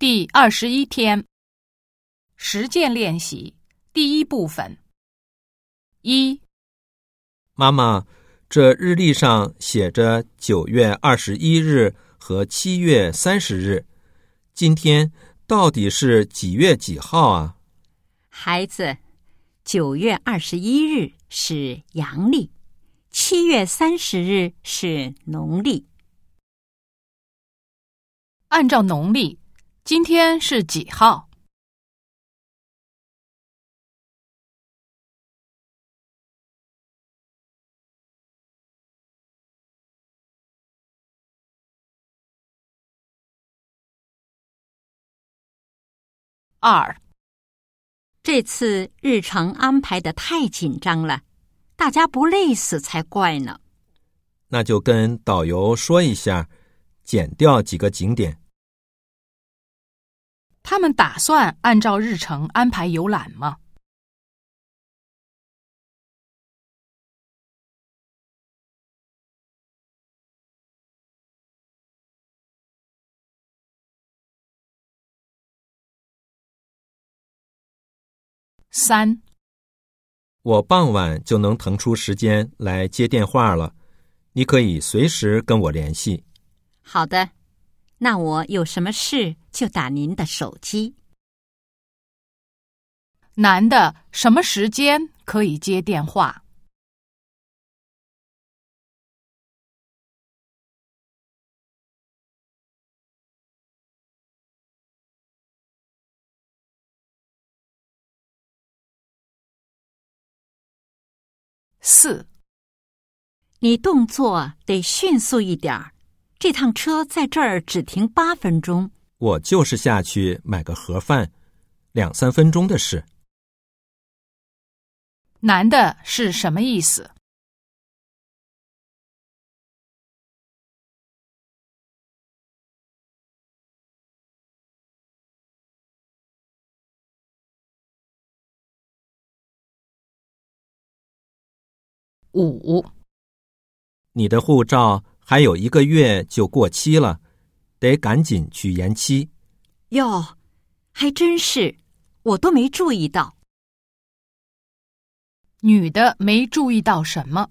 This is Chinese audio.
第二十一天，实践练习第一部分。一，妈妈，这日历上写着九月二十一日和七月三十日，今天到底是几月几号啊？孩子，九月二十一日是阳历，七月三十日是农历。按照农历，今天是几号？二，这次日程安排的太紧张了，大家不累死才怪呢。那就跟导游说一下，减掉几个景点。他们打算按照日程安排游览吗？三，我傍晚就能腾出时间来接电话了，你可以随时跟我联系。好的，那我有什么事就打您的手机。男的什么时间可以接电话？四，你动作得迅速一点儿。这趟车在这儿只停八分钟。我就是下去买个盒饭，两三分钟的事。男的是什么意思？五，你的护照还有一个月就过期了，得赶紧去延期。哟，还真是，我都没注意到。女的没注意到什么？